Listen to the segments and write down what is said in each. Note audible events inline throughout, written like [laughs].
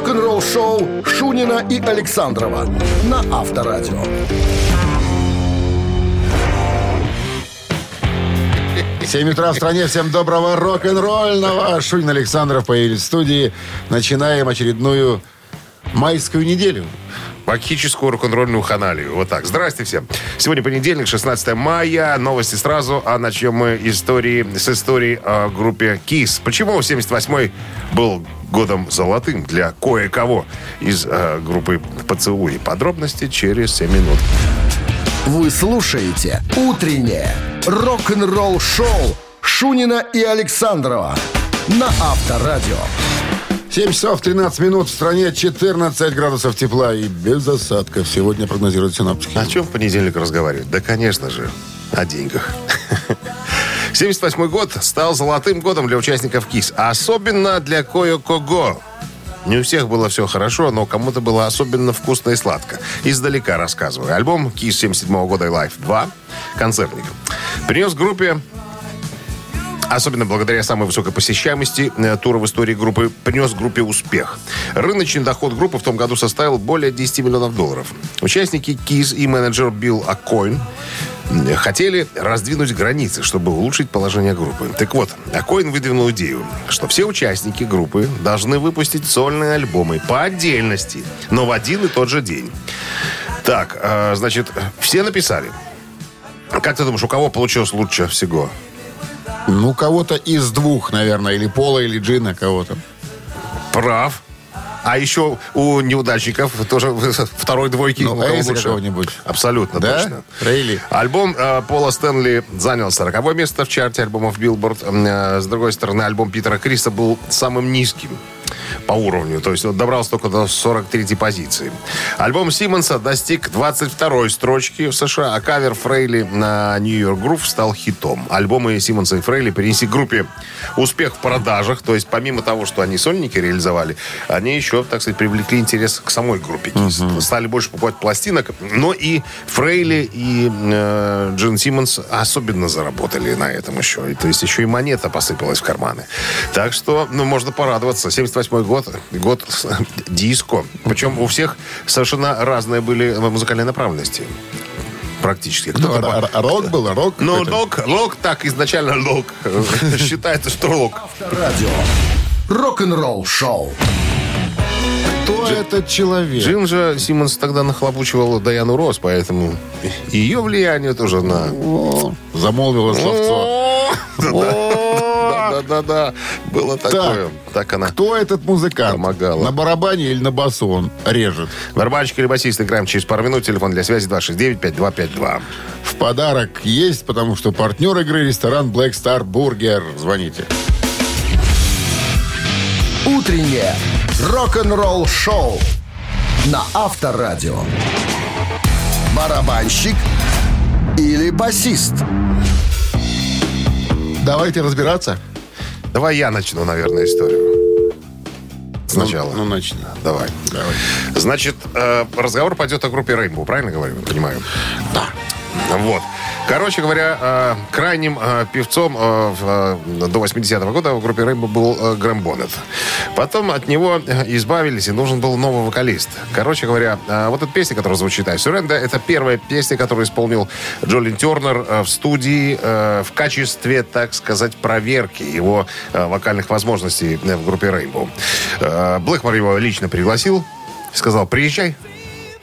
Рок-н-ролл шоу Шунина и Александрова на Авторадио. 7 утра в стране. Всем доброго рок-н-ролльного. Шунин Александров появились в студии. Начинаем очередную майскую неделю. Бакхическую рок-н-ролльную ханалию. Вот так. Здрасте всем. Сегодня понедельник, 16 мая. Новости сразу. А начнем мы истории, с истории о группе KISS. Почему 78-й был годом золотым для кое-кого из э, группы «Поцелуй». Подробности через 7 минут. Вы слушаете «Утреннее рок-н-ролл-шоу» Шунина и Александрова на Авторадио. 7 часов 13 минут. В стране 14 градусов тепла и без осадков. Сегодня прогнозируют синоптики. О чем в понедельник разговаривать? Да, конечно же, о деньгах. [laughs] 78 год стал золотым годом для участников КИС, а особенно для кое-кого. Не у всех было все хорошо, но кому-то было особенно вкусно и сладко. Издалека рассказываю. Альбом КИС 77 года и Life 2, концертник, принес группе особенно благодаря самой высокой посещаемости э, тура в истории группы, принес группе успех. Рыночный доход группы в том году составил более 10 миллионов долларов. Участники КИС и менеджер Билл Аккоин хотели раздвинуть границы, чтобы улучшить положение группы. Так вот, Акоин выдвинул идею, что все участники группы должны выпустить сольные альбомы по отдельности, но в один и тот же день. Так, э, значит, все написали. Как ты думаешь, у кого получилось лучше всего? Ну, кого-то из двух, наверное. Или Пола, или Джина кого-то. Прав. А еще у неудачников тоже [laughs] второй двойки. Ну, Эйса какого-нибудь. Абсолютно Да? точно. Фрейли. Альбом э, Пола Стэнли занял 40 место в чарте альбомов Билборд. Э, с другой стороны, альбом Питера Криса был самым низким по уровню. То есть он добрался только до 43 позиции. Альбом Симмонса достиг 22 строчки в США, а кавер Фрейли New York Groove стал хитом. Альбомы Симмонса и Фрейли принесли группе успех в продажах. То есть помимо того, что они сольники реализовали, они еще, так сказать, привлекли интерес к самой группе Kiss. Стали больше покупать пластинок. Но и Фрейли, и э, Джин Симмонс особенно заработали на этом еще. И, то есть еще и монета посыпалась в карманы. Так что, ну, можно порадоваться. 78 год, год с- диско. Причем у всех совершенно разные были музыкальные направленности. Практически. Ну, Кто-то р- р- рок был, рок. ну, лок, лок, так, изначально лок. [laughs] Считается, что лок. Авторадио. Рок-н-ролл шоу. Кто этот человек? Джин же Симмонс тогда нахлопучивал Даяну Росс, поэтому ее влияние тоже на... О, Замолвило словцо. Да-да-да, было такое. Так она. Кто этот музыкант? Помогала. На барабане или на басу он режет? Барабанщик или басист играем через пару минут. Телефон для связи 269-5252. В подарок есть, потому что партнер игры ресторан Black Star Burger. Звоните. Утреннее рок-н-ролл шоу на Авторадио. Барабанщик или басист? Давайте разбираться. Давай я начну, наверное, историю. Сначала. Ну, ну, начни. Давай. Давай. Значит, э, разговор пойдет о группе Rainbow, правильно говорю? Понимаю. Да. Вот. Короче говоря, э, крайним э, певцом э, до 80-го года в группе Rainbow был Грэм Боннет. Потом от него избавились, и нужен был новый вокалист. Короче говоря, вот эта песня, которая звучит «I Surrender», это первая песня, которую исполнил Джолин Тернер в студии в качестве, так сказать, проверки его вокальных возможностей в группе. Э, Блэкмор его лично пригласил, сказал «Приезжай».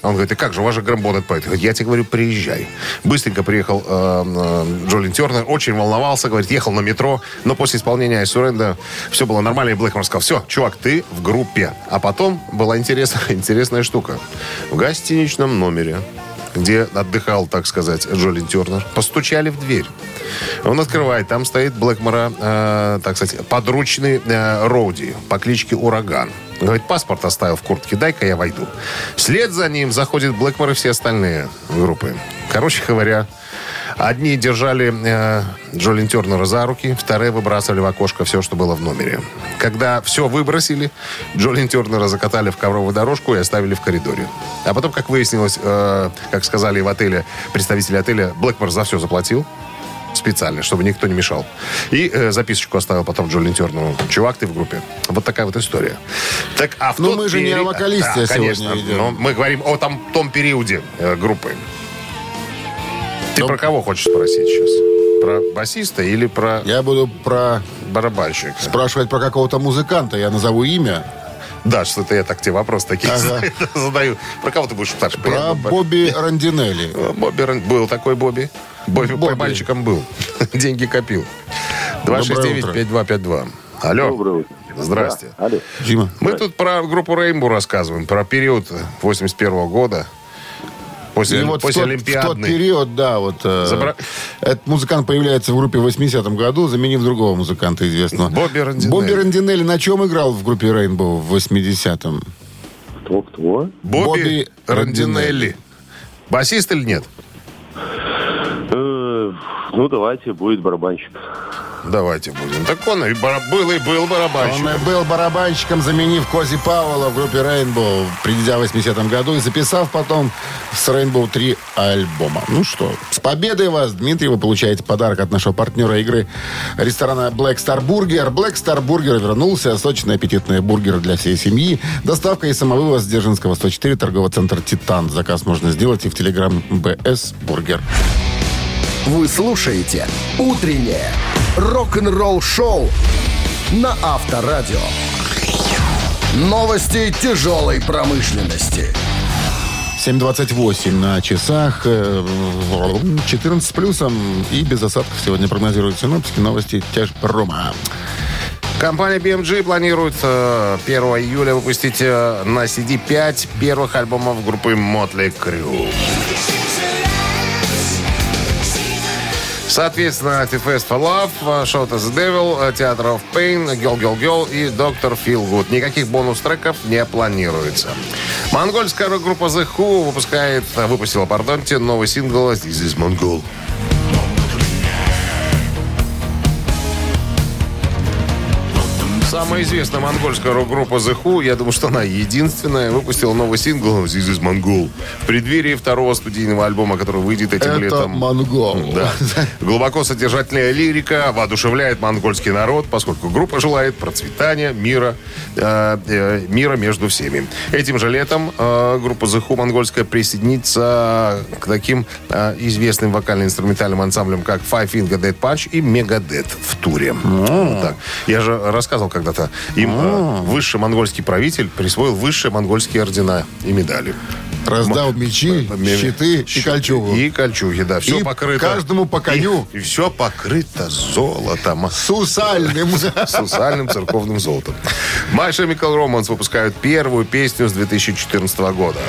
А Он говорит, и как же, у вас же Грэм Боннет поет. Говорит, я тебе говорю, приезжай. Быстренько приехал э, э, Джолин Тернер, очень волновался, говорит, ехал на метро, но после исполнения Surrender все было нормально, и Блэкмор сказал, все, чувак, ты в группе. А потом была интересная, [laughs] интересная штука. В гостиничном номере где отдыхал, так сказать, Джолин Тернер, постучали в дверь. Он открывает, там стоит Блэкмора, э, так сказать, подручный э, Роуди по кличке Ураган. Говорит, паспорт оставил в куртке, дай-ка я войду. Вслед за ним заходит Блэкмор и все остальные группы. Короче говоря, одни держали э, Джолин Тернера за руки, вторые выбрасывали в окошко все, что было в номере. Когда все выбросили, Джолин Тернера закатали в ковровую дорожку и оставили в коридоре. А потом, как выяснилось, э, как сказали в отеле, представители отеля, Блэкмор за все заплатил. специально, чтобы никто не мешал. И э, записочку оставил потом Джолин Тернеру. Чувак, ты в группе. Вот такая вот история. Так, а в Ну, тот мы же не период- о вокалисте Да, сегодня конечно. идем. Но мы говорим о там, том периоде э, группы. Ты Ну- про кого хочешь спросить сейчас? Про басиста или про Я буду про барабанщика? спрашивать про какого-то музыканта. Я назову имя. Да, что-то я так тебе вопрос такие Ага. [laughs] задаю. Про кого ты будешь спрашивать? Про Приятно. Бобби Рандинелли. Бобби Ран- был такой Бобби. Бобби, Бобби. мальчиком был. [laughs] Деньги копил. Доброе утро. 269-5252. Алло. Доброе утро. Здрасте. Да, алло. Дима. Мы тут про группу Рейнбу рассказываем, про период 81 года. После, И вот в после тот, в тот период, да, вот э, Забра- этот музыкант появляется в группе в 80-м году, заменив другого музыканта известного. Бобби Рандинелли. Бобби Рандинелли на чем играл в группе Рейнбоу в 80-м? Кто, кто? Бобби, Бобби Рандинелли. Рандинелли. Басист или нет? Э, ну, давайте, будет барабанщик. Давайте будем. Так он и бара- был, и был барабанщиком. Он и был барабанщиком, заменив Кози Пауэлла в группе Rainbow, придя в 80-м году и записав потом с Rainbow 3 альбома. Ну что, с победой вас, Дмитрий, вы получаете подарок от нашего партнера игры ресторана Black Star Burger. Black Star Burger вернулся. Сочные аппетитные бургеры для всей семьи. Доставка и самовывоз с Дзержинского 104, торговый центр «Титан». Заказ можно сделать и в Телеграм BS Burger. Вы слушаете «Утреннее рок-н-ролл-шоу» на Авторадио. Новости тяжелой промышленности. 7.28 на часах, э, 14 с плюсом и без осадков сегодня прогнозируют синоптики. Новости тяжпрома. Компания BMG планирует э, 1 июля выпустить э, на CD 5 первых альбомов группы Motley Crue. Соответственно, Fest for Love, э, Shout as the Devil, э, Theater of Pain, Girl Girl Girl и Doctor Feel Good. Никаких бонус-треков не планируется. Монгольская рок-группа The Who выпускает, э, выпустила, пардонте, новый сингл «This is Mongol». Самая известная монгольская рок-группа The Who, я думаю, что она единственная, выпустила новый сингл «This is Mongol» в преддверии второго студийного альбома, который выйдет этим Это летом. монгол. Да. Глубоко содержательная лирика воодушевляет монгольский народ, поскольку группа желает процветания, мира, э, э, мира между всеми. Этим же летом э, группа The Who монгольская присоединится к таким э, известным вокально-инструментальным ансамблям, как Five Finger Dead Punch и Megadeth в туре. Вот так. Я же рассказывал когда-то, им э, высший монгольский правитель присвоил высшие монгольские ордена и медали. Раздал мечи, щиты и кольчугу. И кольчуги, да. Все И покрыто. каждому по коню. И, все покрыто золотом. Сусальным. С усальным церковным золотом. My Chemical Romance выпускают первую песню с 2014 года.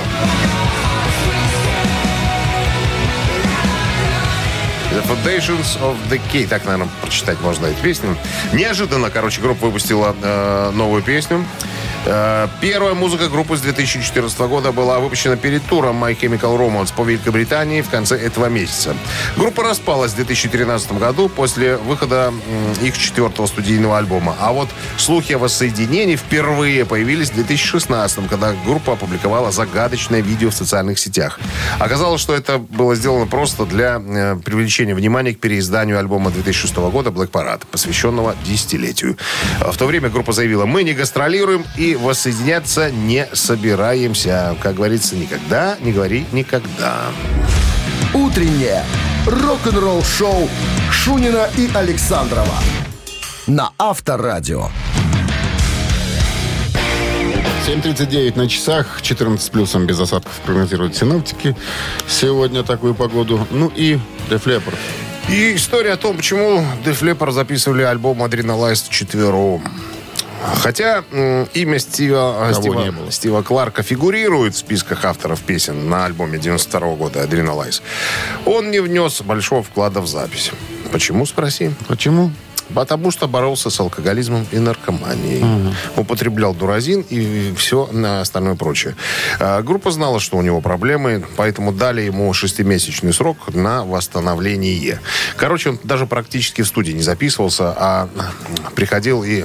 The Foundations of the Key. Так, наверное, прочитать можно эту песню. Неожиданно, короче, группа выпустила э, новую песню. Э, Первая музыка группы с 2014 года была выпущена перед туром My Chemical Romance по Великобритании в конце этого месяца. Группа распалась в 2013 году после выхода их четвертого студийного альбома. А вот слухи о воссоединении впервые появились в 2016, когда группа опубликовала загадочное видео в социальных сетях. Оказалось, что это было сделано просто для э, привлечения внимания к переизданию альбома 2006 года Black Parade, посвященного десятилетию. В то время группа заявила, мы не гастролируем и воссоединяться не собираемся. Как говорится, никогда не говори никогда. «Утреннее рок-н-ролл-шоу» Шунина и Александрова на Авторадио. 7.39 на часах, 14 с плюсом без осадков прогнозируют синоптики. Сегодня такую погоду. Ну и Leppard. И история о том, почему Leppard записывали альбом Adrenalize четвером. Хотя имя Стива, Кого Стива. Стива Кларка фигурирует в списках авторов песен на альбоме 92 года Adrenalize, он не внес большого вклада в запись. Почему, спроси? Почему? Потому что боролся с алкоголизмом и наркоманией. Употреблял дуразин и все остальное прочее. А, группа знала, что у него проблемы, поэтому дали ему шестимесячный срок на восстановление. Короче, он даже практически в студии не записывался, а приходил и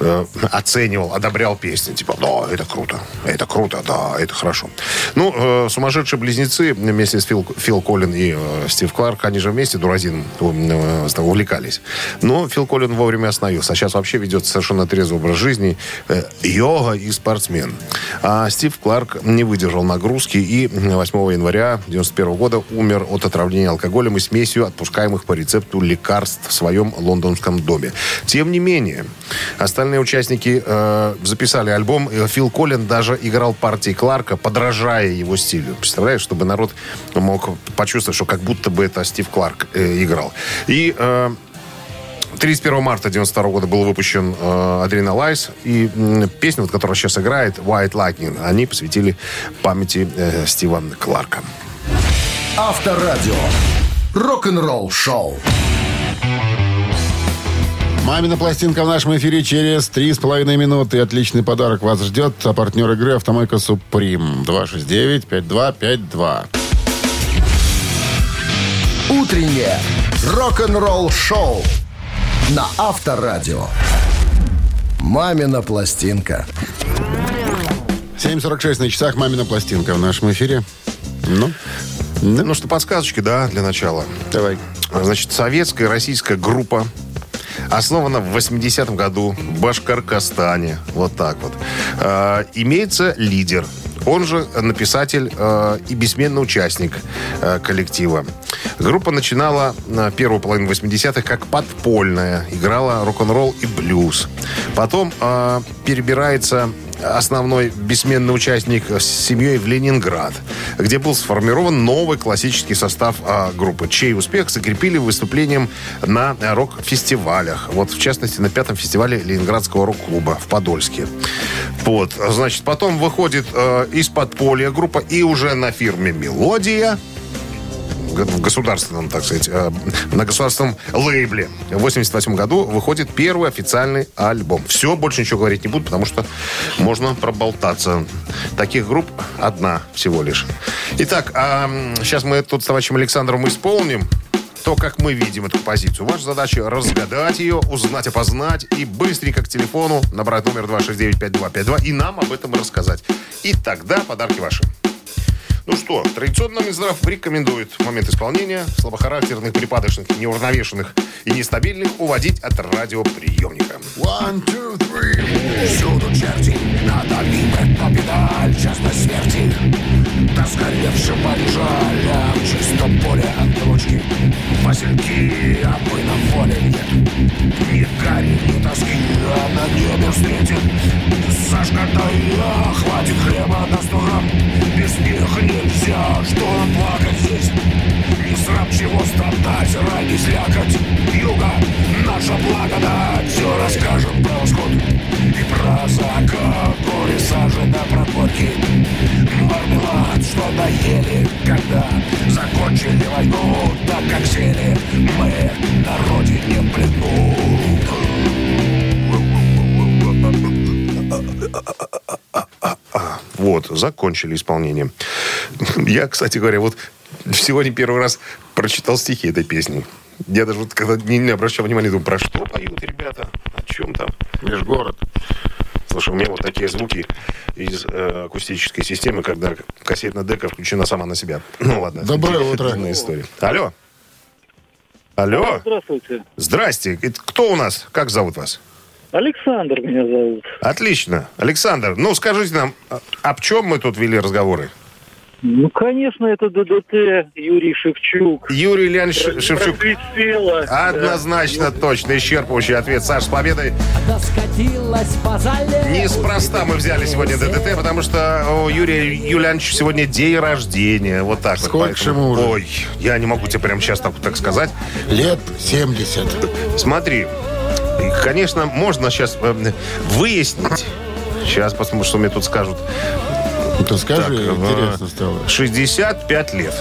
э, оценивал, одобрял песни. Типа, да, это круто, это круто, да, это хорошо. Ну, э, сумасшедшие близнецы вместе с Фил, Фил Коллин и э, Стив Кларк, они же вместе дуразин э, увлекались. Но Фил Коллин вовремя остановился. А сейчас вообще ведет совершенно трезвый образ жизни. Э, йога и спортсмен. А Стив Кларк не выдержал нагрузки и 8 января 1991 года умер от отравления алкоголем и смесью отпускаемых по рецепту лекарств в своем лондонском доме. Тем не менее, остальные участники э, записали альбом. И Фил Коллин даже играл партии Кларка, подражая его стилю. Представляешь, чтобы народ мог почувствовать, что как будто бы это Стив Кларк э, играл. И э, 31 марта 92 года был выпущен э, Adrenalize. И м, песню, вот, которая сейчас играет, White Lightning, они посвятили памяти э, Стива Кларка. Авторадио. Рок-н-ролл шоу. Мамина пластинка в нашем эфире через три с половиной минуты. Отличный подарок вас ждет. А партнер игры «Автомойка Суприм». 269-5252. Утреннее рок-н-ролл шоу на Авторадио. Мамина пластинка. 7.46 на часах. Мамина пластинка в нашем эфире. Ну. Ну что, подсказочки, да, для начала. давай. Значит, советская российская группа основана в 80-м году в Башкоркостане. Вот так вот. Э, имеется лидер. Он же написатель э, и бессменный участник э, коллектива. Группа начинала на первую половину 80-х как подпольная. Играла рок-н-ролл и блюз. Потом э, перебирается основной бессменный участник с семьей в Ленинград, где был сформирован новый классический состав а, группы, чей успех закрепили выступлением на рок-фестивалях. Вот, в частности, на пятом фестивале Ленинградского рок-клуба в Подольске. Вот, значит, потом выходит э, из подполья группа и уже на фирме «Мелодия», в государственном, так сказать, э, на государственном лейбле. В 88 году выходит первый официальный альбом. Все, больше ничего говорить не буду, потому что можно проболтаться. Таких групп одна всего лишь. Итак, а, сейчас мы тут с товарищем Александром исполним то, как мы видим эту позицию. Ваша задача разгадать ее, узнать, опознать и быстренько к телефону набрать номер 269-5252 и нам об этом рассказать. И тогда подарки ваши. Ну что, традиционно Минздрав рекомендует в момент исполнения слабохарактерных, припадочных, неуравновешенных и нестабильных уводить от радиоприемника. One, two, three. Всюду черти, надо бить на педаль частной смерти. Да сгоревшим побежали в чистом поле от ручки. Васильки, а мы на воле нет. Ни гари, ни тоски, а на небе встретит. Сашка, да я, хватит хлеба на сто грамм. Без них нельзя, что плакать здесь. Не срам чего страдать, ради слякоть. Юга, наша благодать. Все расскажем про восход И про закат. Горе сажи на проборки Мармелад, что доели Когда закончили войну Так как сели мы на родине в плену Вот, закончили исполнение. [laughs] Я, кстати говоря, вот сегодня первый раз прочитал стихи этой песни. Я даже вот когда не, не обращал внимания, думаю, про что поют ребята, о чем там. Межгород. Слушай, у меня вот такие звуки из э, акустической системы, когда кассетная дека включена сама на себя. [clears throat] Ну ладно. Доброе утро. История. Алло. Алло. Здравствуйте. Здрасте. Это кто у нас? Как зовут вас? Александр меня зовут. Отлично. Александр, ну скажите нам, а- об чем мы тут вели разговоры? Ну, конечно, это ДДТ Юрий Шевчук. Юрий Леонидович Ш- Шевчук. Однозначно, точно, исчерпывающий ответ. Саш, с победой. Неспроста мы взяли сегодня ДДТ, потому что у Юрия Юлиановича сегодня день рождения. Вот так Сколько вот. же ему уже? Ой, я не могу тебе прямо сейчас так, так сказать. Лет 70. Смотри, конечно, можно сейчас э, выяснить. Сейчас посмотрим, что мне тут скажут. Ты скажи, Так, э, интересно стало. 65 лет.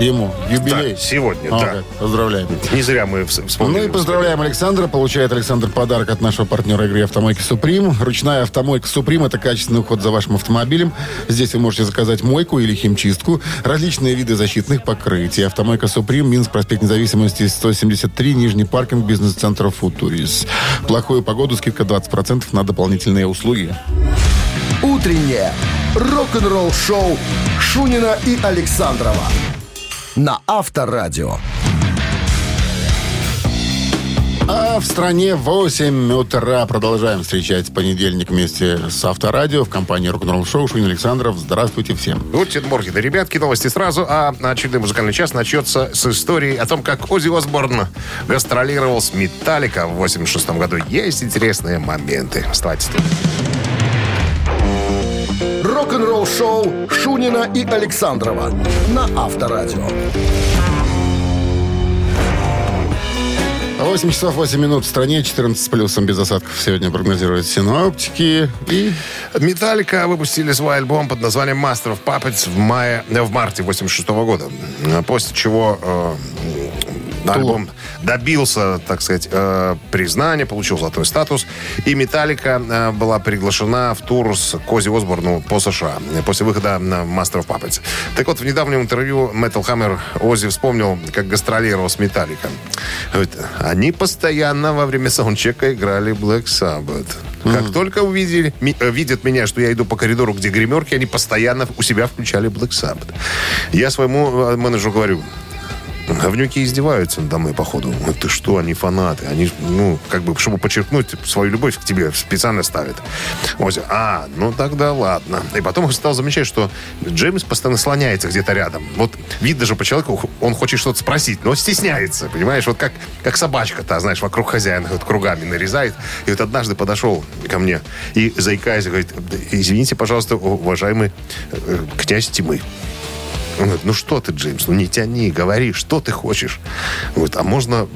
Ему юбилей. Да, сегодня, О, да. как. Поздравляем. Не зря мы вс- вспомнили. Ну и поздравляем Александра. Получает Александр подарок от нашего партнера игры «Автомойки Суприм». Ручная «Автомойка Суприм» — это качественный уход за вашим автомобилем. Здесь вы можете заказать мойку или химчистку, различные виды защитных покрытий. «Автомойка Суприм», Минск, проспект Независимости, 173, Нижний паркинг, бизнес-центр «Футурис». В плохую погоду скидка 20% на дополнительные услуги. Утреннее рок-н-ролл-шоу Шунина и Александрова на Авторадио. А в стране 8 утра продолжаем встречать понедельник вместе с Авторадио в компании «Рок-н-ролл шоу» Шунин Александров. Здравствуйте всем. Гутин Морген. Да, ребятки, новости сразу. А очередной музыкальный час начнется с истории о том, как Ози Осборн гастролировал с Металлика в 86 году. Есть интересные моменты. Вставайте. Рок-н-ролл-шоу Шунина и Александрова на Авторадио. 8 часов 8 минут в стране, 14 с плюсом без осадков сегодня прогнозируют синоптики. И Металлика выпустили свой альбом под названием Master of Puppets в, мае, в марте 86 года. После чего э, альбом добился, так сказать, э, признания, получил золотой статус. И Металлика э, была приглашена в тур с Кози Осборну по США после выхода на Master of Puppets. Так вот, в недавнем интервью Metal Hammer Ози вспомнил, как гастролировал с Металлика. Говорит, они постоянно во время саундчека играли Black Sabbath. Как только увидели, ми- э, видят меня, что я иду по коридору, где гримерки, они постоянно у себя включали Black Sabbath. Я своему э, менеджеру говорю, Говнюки издеваются надо мной, походу. Ну, ты что, они фанаты. Они, ну, как бы, чтобы подчеркнуть свою любовь к тебе, специально ставят. Оззи, а, ну тогда ладно. И потом я стал замечать, что Джеймс постоянно слоняется где-то рядом. Вот видно же по человеку, он хочет что-то спросить, но стесняется, понимаешь? Вот как, как собачка-то, знаешь, вокруг хозяина вот кругами нарезает. И вот однажды подошел ко мне и, заикаясь, говорит, извините, пожалуйста, уважаемый э, князь тьмы. Он говорит, ну что ты, Джеймс, ну не тяни, говори, что ты хочешь. Говорит, а можно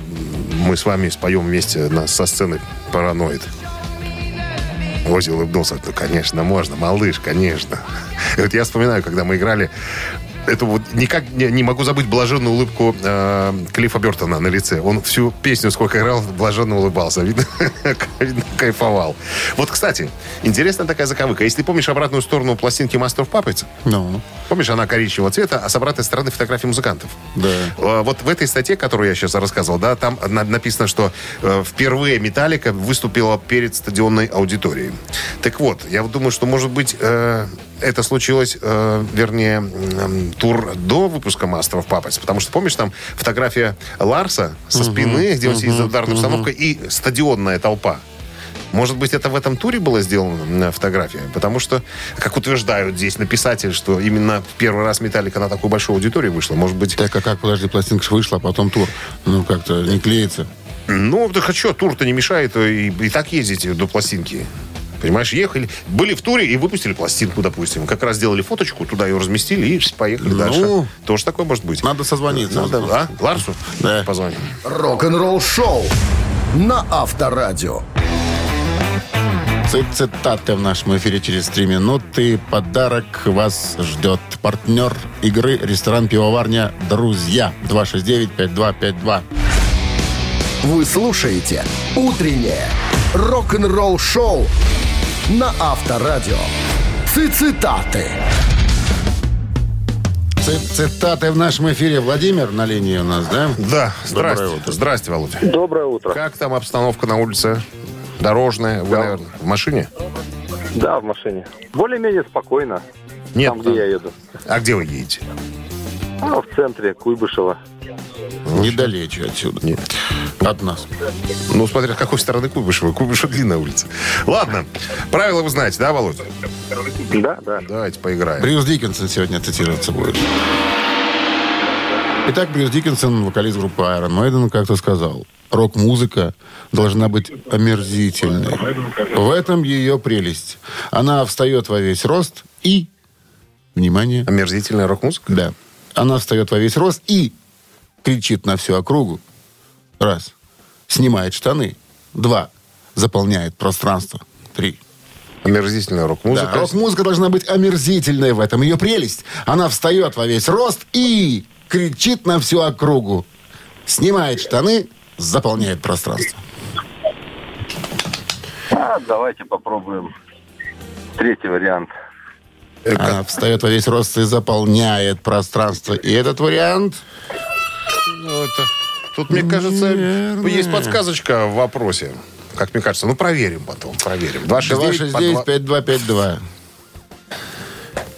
мы с вами споем вместе на, со сцены «Параноид»? Ози улыбнулся. Ну, конечно, можно, малыш, конечно. [laughs] И вот я вспоминаю, когда мы играли это вот никак не, не могу забыть блаженную улыбку э, Клиффа Бертона на лице. Он всю песню, сколько играл, блаженно улыбался. [laughs] Видно, кайфовал. Вот, кстати, интересная такая заковыка. Если ты помнишь обратную сторону пластинки Master of Puppets, ну, Помнишь, она коричневого цвета, а с обратной стороны фотографии музыкантов. да. Э, Вот в этой статье, которую я сейчас рассказывал, да, там на- написано, что э, впервые Металлика выступила перед стадионной аудиторией. Так вот, я думаю, что, может быть, э, это случилось, э, вернее, м, тур до выпуска Master of Puppets. Потому что, помнишь, там фотография Ларса со спины, где он сидит за ударной установкой, и стадионная толпа. Может быть, это в этом туре была сделана м, фотография? Потому что, как утверждают здесь написатели, что именно в первый раз Металлика на такую большую аудиторию вышла. Может быть, Так, а как, подожди, пластинка вышла, а потом тур. Ну, как-то не клеится. ну, так а что, тур-то не мешает и, и так ездить до пластинки. Понимаешь, ехали, были в туре и выпустили пластинку, допустим. Как раз сделали фоточку, туда ее разместили и поехали Ну, дальше. Тоже такое может быть. Надо созвониться. Надо, а? Ларсу? Да. Позвоним. Рок-н-ролл-шоу на Авторадио. Цит- Цитаты в нашем эфире через три минуты. Подарок вас ждет. Партнер игры ресторан-пивоварня «Друзья». 269-5252. Вы слушаете «Утреннее рок-н-ролл-шоу» на Авторадио. Цитаты. Ци- Цитаты в нашем эфире. Владимир на линии у нас, да? Да, Доброе здрасте. утро. Здрасте, Володя. Доброе утро. Как там обстановка на улице? Дорожная? Вы, наверное, в машине? Да, в машине. Более-менее спокойно. Нет. Там, где я еду. А где вы едете? А, в центре Куйбышева. Недалече отсюда. Нет. От нас. Ну, смотря с какой стороны Куйбышева. Куйбышева длинная улица. Ладно. Правила вы знаете, да, Володя? Да, да. Давайте поиграем. Брюс Диккенсон сегодня цитироваться будет. Итак, Брюс Диккенсон, вокалист группы Iron Maiden, как-то сказал, рок-музыка должна быть омерзительной. В этом ее прелесть. Она встает во весь рост и... Внимание. Омерзительная рок-музыка? Да. Она встает во весь рост и кричит на всю округу. Раз. Снимает штаны. Два. Заполняет пространство. Три. Омерзительная рок-музыка. Да, рок-музыка должна быть омерзительной в этом. Ее прелесть. Она встает во весь рост и кричит на всю округу. Снимает штаны, заполняет пространство. А, давайте попробуем третий вариант. Она встает во весь рост и заполняет пространство. И этот вариант... Ну, это... Тут, мне кажется, Наверное. есть подсказочка в вопросе. Как мне кажется. Ну, проверим потом, проверим. 269 269-5252.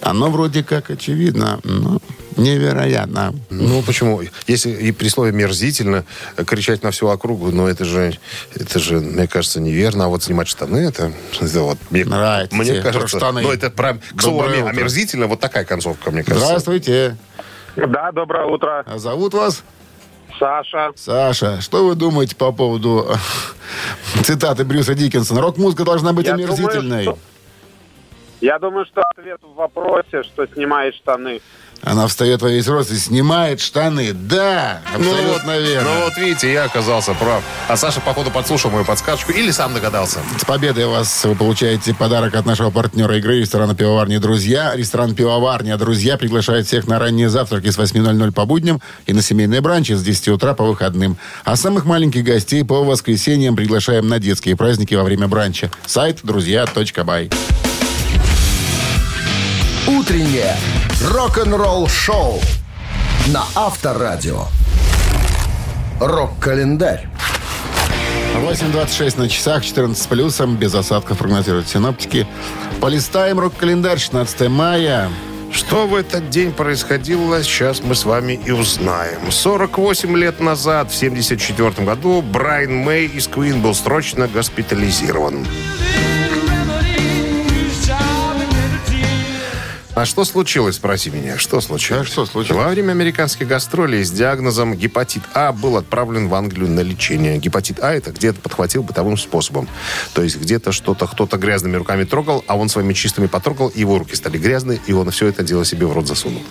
Оно вроде как очевидно, но невероятно. Ну, почему? Если и при слове «мерзительно» кричать на всю округу, но это же, это же, мне кажется, неверно. А вот снимать штаны, это, это вот, мне, Нравится мне кажется, штаны. ну, это про, к слову, Доброе омерзительно, вот такая концовка, мне кажется. Здравствуйте. Да, доброе утро. А зовут вас? Саша. Саша. Что вы думаете по поводу э, цитаты Брюса Диккенсона? Рок-музыка должна быть Я омерзительной. думаю, Я думаю, что ответ в вопросе, что снимает штаны. Она встает во весь рост и снимает штаны. Да, Ну абсолютно верно. ну вот видите, я оказался прав. А Саша, походу, подслушал мою подсказочку или сам догадался. С победой вас вы получаете подарок от нашего партнера игры ресторана «Пивоварни Друзья». Ресторан «Пивоварня Друзья» приглашает всех на ранние завтраки с 8.00 по будням и на семейные бранчи с 10 утра по выходным. А самых маленьких гостей по воскресеньям приглашаем на детские праздники во время бранча. Сайт друзья.бай. Утреннее рок-н-ролл-шоу на Авторадио. Рок-календарь. 8.26 на часах, 14 с плюсом, без осадков прогнозируют синоптики. Полистаем рок-календарь, 16 мая. Что в этот день происходило, сейчас мы с вами и узнаем. 48 лет назад, в 74 году, Брайан Мэй из Queen был срочно госпитализирован. А что случилось, спроси меня? Что случилось? А что случилось? Во время американских гастролей с диагнозом гепатит А был отправлен в Англию на лечение. Гепатит А это где-то подхватил бытовым способом. То есть где-то что-то кто-то грязными руками трогал, а он своими чистыми потрогал, его руки стали грязные, и он все это дело себе в рот засунул.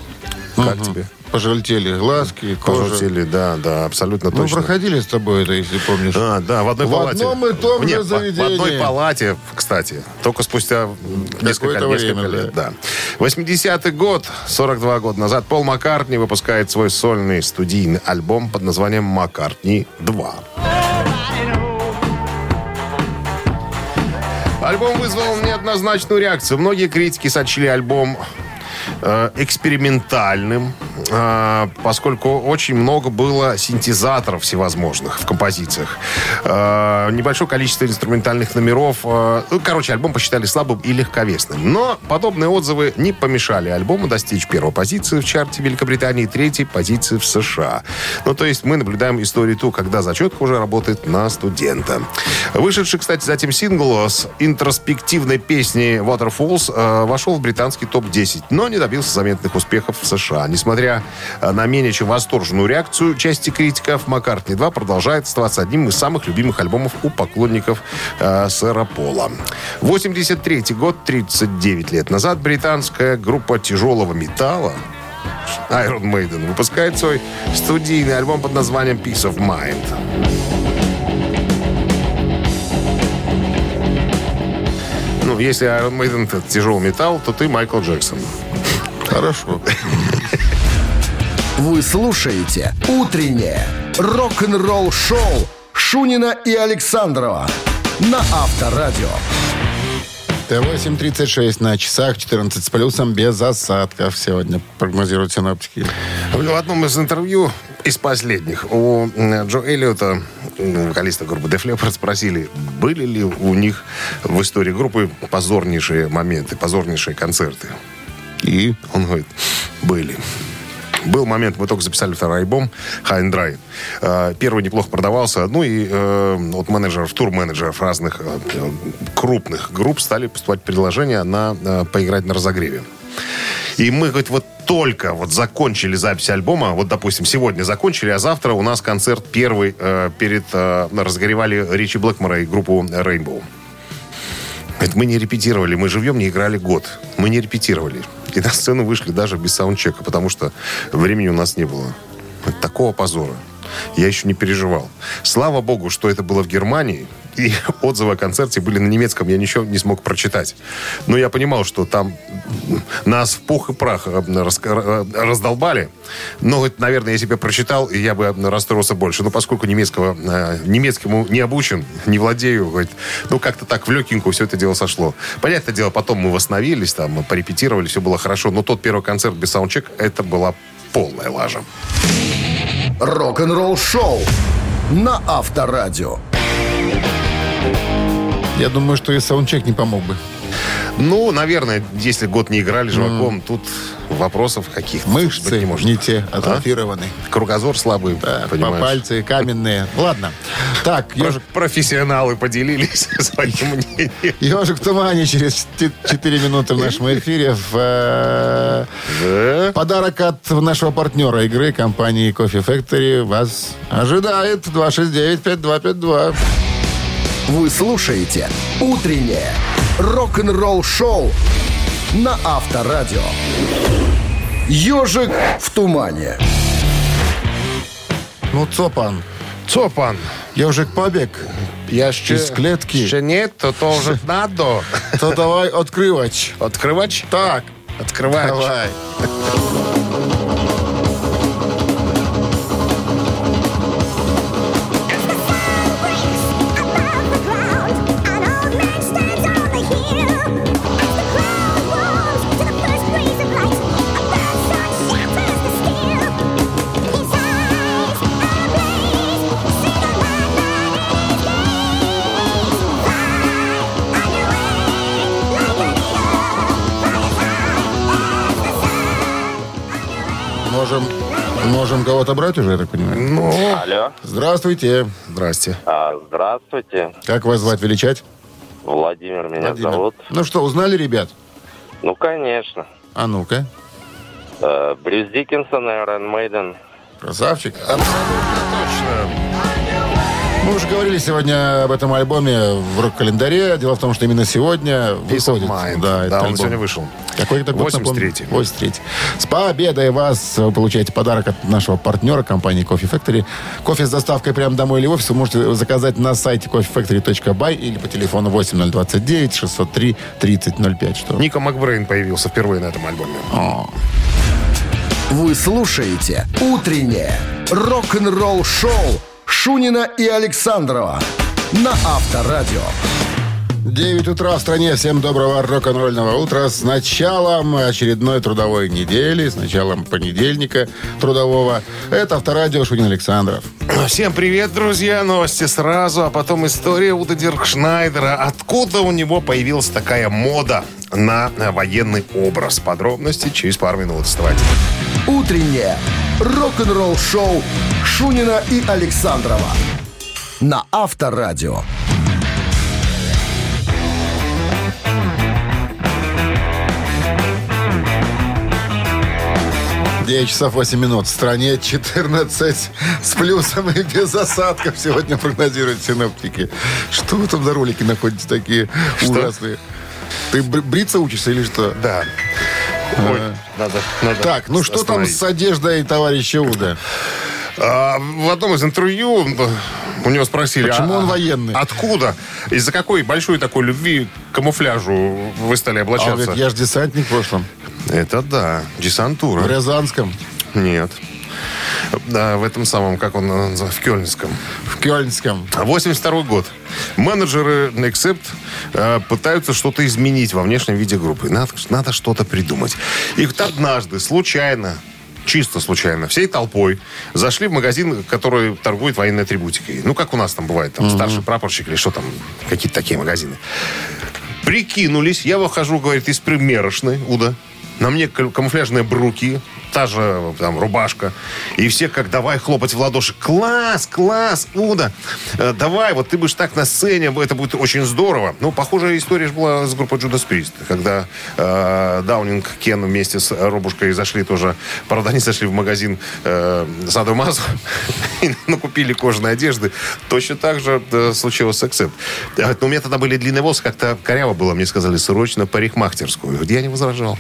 Как тебе? Пожелтели глазки, кожа. Пожелтели, да, да, абсолютно Мы точно. проходили с тобой это, если помнишь. А, да, в одной В палате. одном и том же Нет, в- в заведении. одной палате, кстати. Только спустя несколько, несколько время, лет. Да. 80-й год, 42 года назад, Пол Маккартни выпускает свой сольный студийный альбом под названием «Маккартни 2». Альбом вызвал неоднозначную реакцию. Многие критики сочли альбом экспериментальным, э, поскольку очень много было синтезаторов всевозможных в композициях. Э, небольшое количество инструментальных номеров. э, ну, короче, альбом посчитали слабым и легковесным. Но подобные отзывы не помешали альбому достичь первой позиции в чарте Великобритании и третьей позиции в США. Ну, то есть мы наблюдаем историю ту, когда зачетка уже работает на студента. Вышедший, кстати, затем сингл с интроспективной песней Waterfalls э, вошел в британский топ-10, но не добился заметных успехов в США. Несмотря э, на менее чем восторженную реакцию части критиков, «Маккартни 2» продолжает оставаться одним из самых любимых альбомов у поклонников э, сэра Пола. 83 год, 39 лет назад, британская группа тяжелого металла Iron Maiden выпускает свой студийный альбом под названием Peace of Mind. Ну, если Iron Maiden это тяжелый металл, то ты Майкл Джексон. Хорошо. Вы слушаете «Утреннее рок-н-ролл-шоу» Шунина и Александрова на Авторадио. Т-8.36 на часах, 14 с плюсом, без осадков сегодня, прогнозируют синоптики. В одном из интервью из последних у Джо Эллиота, вокалиста группы Def Leppard, спросили, были ли у них в истории группы позорнейшие моменты, позорнейшие концерты. И Он говорит, были. Был момент, мы только записали второй альбом High and Dry. Э, Первый неплохо продавался. Ну и э, от менеджеров, тур-менеджеров разных э, крупных групп стали поступать предложения на поиграть на разогреве. И мы, говорит, вот только вот закончили запись альбома, вот, допустим, сегодня закончили, а завтра у нас концерт первый э, перед... э, разогревали Ричи Блэкмора и группу Rainbow. Говорит, мы не репетировали, мы живьем не играли год. Мы не репетировали. И на сцену вышли даже без саундчека, потому что времени у нас не было. Такого позора. Я еще не переживал. Слава богу, что это было в Германии, и [laughs] отзывы о концерте были на немецком, я ничего не смог прочитать. Но я понимал, что там нас в пух и прах э, э, раздолбали. Но, наверное, если бы я прочитал, я бы расстроился больше. Но поскольку немецкого, э, немецкому не обучен, не владею, говорит, ну, как-то так в легкенькую все это дело сошло. Понятное дело, потом мы восстановились, там, порепетировали, все было хорошо. Но тот первый концерт без саундчек, это была полная лажа. Рок-н-ролл шоу на Авторадио. Я думаю, что и саундчек не помог бы. Ну, наверное, если год не играли живаком, тут вопросов каких-то Мышцы не может. не те, атрофированы. Кругозор слабый, Да, понимаешь. пальцы каменные. Ладно. Так, ежик, Профессионалы поделились [laughs] своим мнением. ежик в тумане через 4 минуты в нашем эфире. В, э, Да. Подарок от нашего партнера игры компании Coffee Factory вас ожидает 269-5252. Вы слушаете «Утреннее рок-н-ролл-шоу» на Авторадио. «Ежик в тумане». Ну, Цопан, Цопан, ежик побег. я ще... Из клетки. Ще нет, то тоже [laughs] надо. То давай открывать. Открывач? Так, Открывач. давай. Можем кого-то брать уже, я так понимаю. Ну, Алло. Здравствуйте. здрасте. А, здравствуйте. Как вас звать, величать? Владимир меня Владимир. зовут. Ну что, узнали, ребят? Ну, конечно. А ну-ка. Э, Брюс Диккенсон, Iron Maiden. Красавчик. Мы уже говорили сегодня об этом альбоме в рок-календаре. Дело в том, что именно сегодня Peace of выходит. Mind. Да, Да, он альбом. сегодня вышел. Какой-то год, 83-й. напомню? 83 С победой вас! Вы получаете подарок от нашего партнера компании Coffee Factory. Кофе с доставкой прямо домой или в офис вы можете заказать на сайте coffeefactory.by или по телефону 8029 603 3005. Что? Ника Макбрейн появился впервые на этом альбоме. Вы слушаете «Утреннее рок-н-ролл-шоу» Шунина и Александрова на Авторадио. 9 утра в стране. Всем доброго рок-н-ролльного утра. С началом очередной трудовой недели, с началом понедельника трудового. Это Авторадио Шунин Александров. Всем привет, друзья. Новости сразу, а потом история Уда Диркшнайдера. Откуда у него появилась такая мода на военный образ? Подробности через пару минут. Вставайте. «Утреннее рок-н-ролл-шоу» Шунина и Александрова на Авторадио. 9 часов 8 минут. В стране 14 с плюсом и без осадков сегодня прогнозируют синоптики. Что вы там за ролики находите такие ужасные? Ты бр- бриться учишься или что? Да. Ой, надо, надо Так, ну что там с одеждой товарища Уда? А, в одном из интервью у него спросили... Почему а- он военный? Откуда? Из-за какой большой такой любви к камуфляжу вы стали А он облачаться? говорит, я же десантник в прошлом. Это да, десантура. В Рязанском, Нет. Да, в этом самом, как он называется, в Кёльнском. в Кёльнском. 82 год. Менеджеры Accept э, пытаются что-то изменить во внешнем виде группы. Надо, надо что-то придумать. И однажды, случайно, чисто случайно, всей толпой зашли в магазин, который торгует военной атрибутикой. Ну, как у нас там бывает, там старший прапорщик или что там, какие-то такие магазины. Прикинулись, я выхожу, говорит, из примерочной, Уда. На мне кам- камуфляжные бруки, та же там рубашка. И все как давай хлопать в ладоши. Класс, класс, Уда. э, давай, вот ты будешь так на сцене, это будет очень здорово. Ну, похожая история же была с группой Judas Priest. Когда э, Даунинг, Кен вместе с Робушкой зашли тоже, правда, они зашли в магазин э, Саду Мазу [laughs] и накупили кожаной одежды. Точно так же э, случилось с Accept. Говорит, Ну, у меня тогда были длинные волосы, как-то коряво было. Мне сказали, срочно парикмахтерскую. Я не возражал.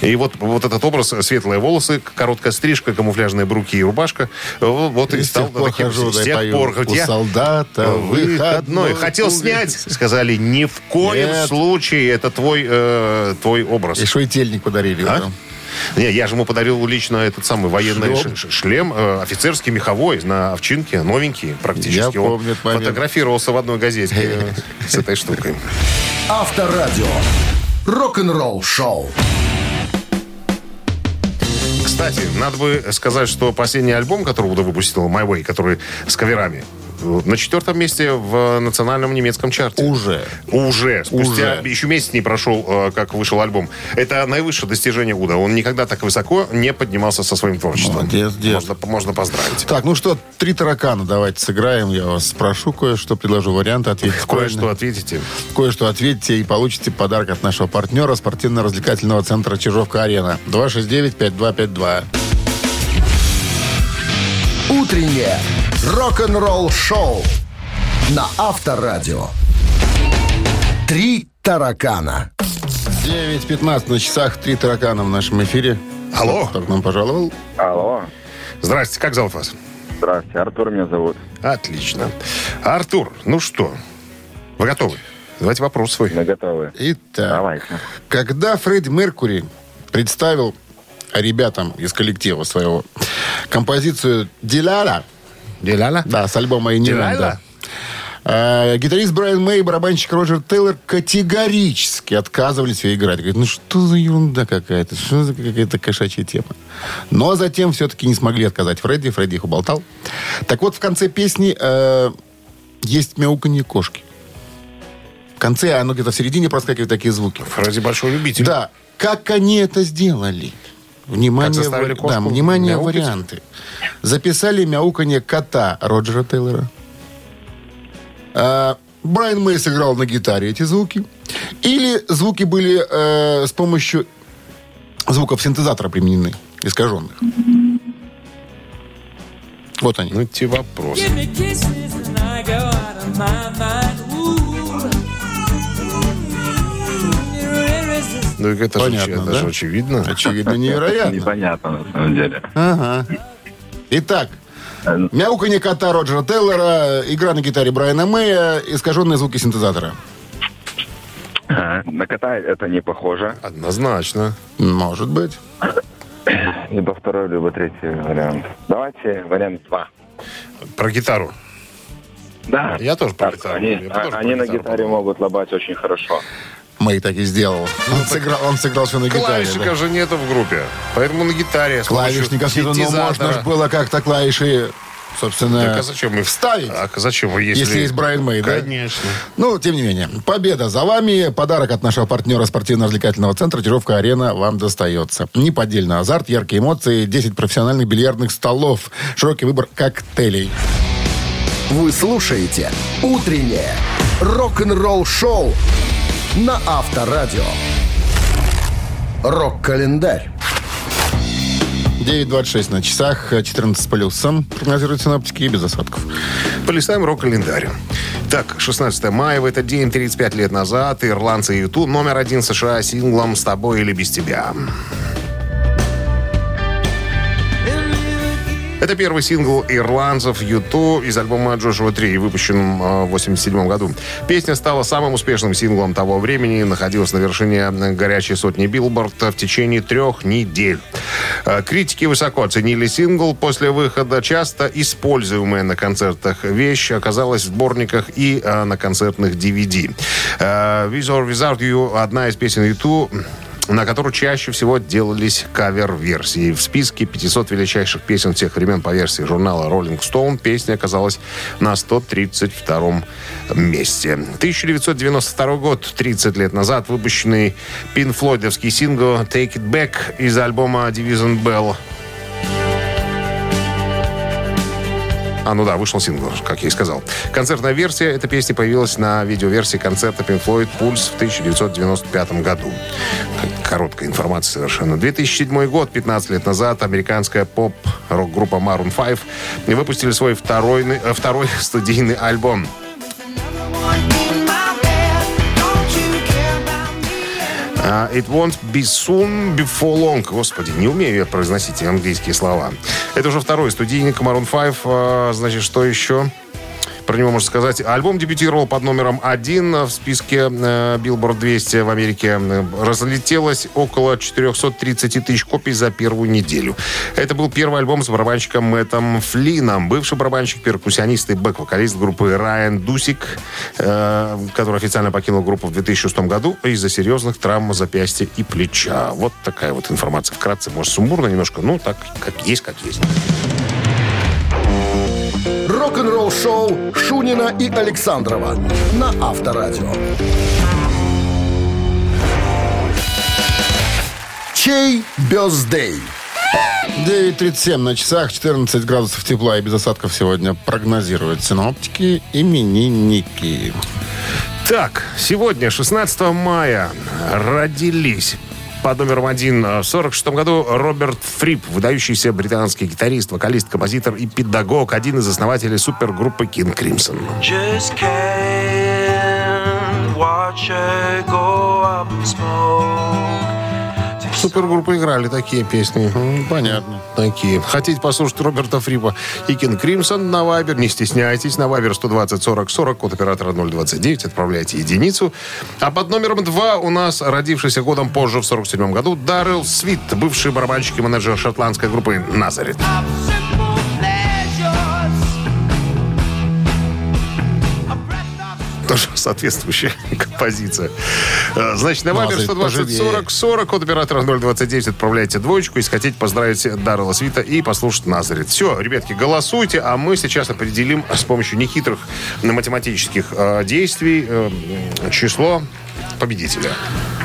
И вот, вот этот образ, светлые волосы, волосы, короткая стрижка, камуфляжные бруки и рубашка. Вот, вот и И стал тех пор таким- хожу, с тех пою. пор, хоть я солдата выходной. Хотел снять, сказали, ни в коем Нет. случае это твой, э, твой образ. И шойтельник подарили. А? Не, я же ему подарил лично этот самый военный Шлем. ш- шлем, э, офицерский, меховой, на овчинке, новенький практически. Я Он помню этот момент. фотографировался в одной газете э, [laughs] с этой штукой. Авторадио. Рок-н-ролл шоу. Кстати, надо бы сказать, что последний альбом, который выпустил, My Way, который с каверами, на четвертом месте в национальном немецком чарте. Уже. Уже. Спустя Уже. еще месяц не прошел, э, как вышел альбом. Это наивысшее достижение Уда. Он никогда так высоко не поднимался со своим творчеством. Молодец, дед. Можно, можно поздравить. Так, ну что, три таракана давайте сыграем. Я вас спрошу кое-что, предложу варианты, ответить Кое-что ответите. Кое-что ответьте и получите подарок от нашего партнера спортивно-развлекательного центра Чижовка-Арена. 269-5252. Утреннее рок-н-ролл шоу на Авторадио. Три таракана. 9.15 на часах. Три таракана в нашем эфире. Алло. Кто к нам пожаловал? Алло. Здрасте, как зовут вас? Здравствуйте, Артур меня зовут. Отлично. Артур, ну что, вы готовы? Давайте вопрос свой. Мы готовы. Итак, Давайте. когда Фредди Меркури представил ребятам из коллектива своего композицию «Диляля», Деляля? да, с альбома «Диляля»? э, гитарист Брайан Мэй и барабанщик Роджер Тейлор категорически отказывались ее играть. Говорят, ну что за ерунда какая-то, что за какая-то кошачья тема. Но затем все-таки не смогли отказать Фредди, Фредди их уболтал. Так вот, в конце песни э, есть мяуканье кошки. В конце, оно где-то в середине проскакивают такие звуки. Фредди большой любитель. Да. Как они это сделали? Внимание, Как кошку да, внимание мяукать? варианты. Записали мяуканье кота Роджера Тейлора. А, Брайан Мэй сыграл на гитаре эти звуки. Или звуки были э, с помощью звуков синтезатора применены, искаженных. Вот они. Ну, те вопросы. Ну, это, Понятно, же, это да? же очевидно. Очевидно, невероятно. Непонятно, на самом деле. Ага. Итак, мяуканье кота Роджера Тейлора, игра на гитаре Брайана Мэя, искаженные звуки синтезатора. А, На кота это не похоже. Однозначно. Может быть. Либо второй, либо третий вариант. Давайте вариант два. Про гитару. Да. Я тоже про гитару. Они, Я тоже а- про они на гитару гитаре могут лобать очень хорошо. Мэй так и сделал. Он сыграл, он сыграл все на гитаре. Клавишников да. же нету в группе. Поэтому на гитаре. Клавишников нету, но можно ж было как-то клавиши, собственно, Так а зачем их вставить. А зачем вы, если... Если есть Брайан Мэй, да? Конечно. Ну, тем не менее, победа за вами. Подарок от нашего партнера спортивно-развлекательного центра «Чижовка-арена» вам достается. Неподдельный азарт, яркие эмоции, 10 профессиональных бильярдных столов, широкий выбор коктейлей. Вы слушаете «Утреннее рок-н-ролл шоу» на Авторадио. Рок-календарь. 9.26 на часах, 14 с плюсом, прогнозируют синоптики и без осадков. Полистаем рок-календарь. Так, 16 мая, в этот день, 35 лет назад, ирландцы Юту номер один США синглом «С тобой или без тебя». Это первый сингл ирландцев Юту из альбома Джошуа 3, выпущенном э, в 87 году. Песня стала самым успешным синглом того времени, находилась на вершине горячей сотни Билборд в течение трех недель. Э, Критики высоко оценили сингл. После выхода часто используемая на концертах вещь оказалась в сборниках и э, на концертных DVD. With or Without одна из песен U2 на которую чаще всего делались кавер-версии. В списке 500 величайших песен всех времен по версии журнала Rolling Stone песня оказалась на 132 месте. 1992 год, 30 лет назад, выпущенный пинфлойдовский сингл «Take It Back» из альбома «Division Bell». А, ну да, вышел сингл, как я и сказал. Концертная версия этой песни появилась на видеоверсии концерта Pink Floyd «Пульс» в 1995 году. Короткая информация совершенно. 2007 год, 15 лет назад, американская поп-рок-группа Maroon 5 выпустили свой второй, э, второй [laughs] студийный альбом. It won't be soon before long. Господи, не умею я произносить английские слова. Это уже второй студийник Maroon 5. А, Значит, что еще? Про него можно сказать. Альбом дебютировал под номером один в списке э, Billboard 200 в Америке. Разлетелось около 430 тысяч копий за первую неделю. Это был первый альбом с барабанщиком Мэттом Флином. Бывший барабанщик, перкуссионист и бэк-вокалист группы Райан Дусик, э, который официально покинул группу в 2006 году из-за серьезных травм запястья и плеча. Вот такая вот информация. Вкратце, может, сумбурно немножко, ну, так, как есть, как есть. Рок-н-ролл шоу Шунина и Александрова на Авторадио. Чей бездей? 9.37 на часах, 14 градусов тепла и без осадков сегодня прогнозируют синоптики именинники. Так, сегодня, 16 мая, родились под номером один в 46 году Роберт Фрип, выдающийся британский гитарист, вокалист, композитор и педагог, один из основателей супергруппы King Crimson. Just can't watch her go up smoke. Супергруппы играли такие песни. Понятно. Такие. Хотите послушать Роберта Фрипа и King Crimson на Вайбер? Не стесняйтесь. На Вайбер 120 40 40, код оператора 029. Отправляйте единицу. А под номером два у нас, родившийся годом позже, в 47 году, Даррел Свит, бывший барабанщик и менеджер шотландской группы «Назарет». Тоже [laughs] соответствующая композиция. Э, Значит, на Вайбер Назарет 120 поживее. 40 40, код оператора 029, отправляйте двоечку, если хотите поздравить Даррела Свита и послушать Назарет. Все, ребятки, голосуйте, а мы сейчас определим с помощью нехитрых математических э, действий э, число победителя.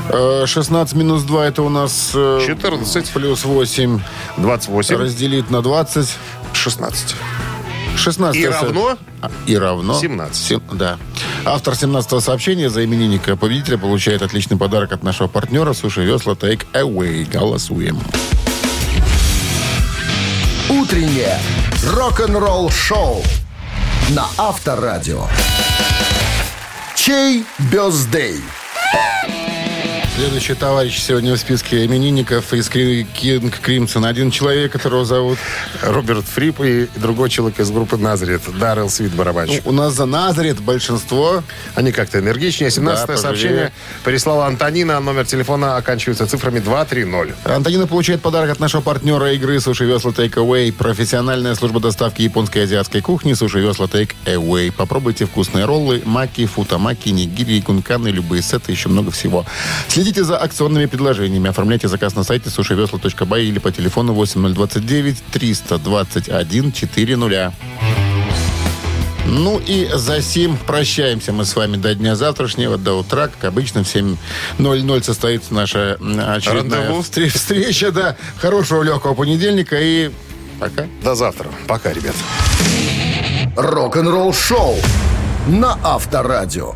Э, 16 минус 2 это у нас... э, 14. Плюс 8 28, разделить на 20. 16. 16 И равно? А, И равно? 17. Сем- да. Автор 17-го сообщения за именинника победителя получает отличный подарок от нашего партнера Суши Весла Take Away. Голосуем. Утреннее рок-н-ролл шоу на Авторадио. Чей бездей? Следующий товарищ сегодня в списке именинников из Кинг Кримсон. Один человек, которого зовут... Роберт Фрип и другой человек из группы Назарет, Даррел Свит, Ну, барабанщик. у нас за Назарет большинство. Они как-то энергичнее. 17 Да, сообщение прислала Антонина. Номер телефона оканчивается цифрами 230. Антонина получает подарок от нашего партнера игры Суши Весла Take Away. Профессиональная служба доставки японской и азиатской кухни Суши Весла Take Away. Попробуйте вкусные роллы, маки, футамаки, нигири, кунканы, любые сеты, еще много всего. Следите за акционными предложениями. Оформляйте заказ на сайте сушивесла.бай или по телефону 8029 321 400. Ну и за сим прощаемся мы с вами до дня завтрашнего, до утра. Как обычно, в 7.00 состоится наша очередная Рандеву. встр- встреча. Да, хорошего легкого понедельника и пока. До завтра. Пока, ребят. Рок-н-ролл шоу на Авторадио.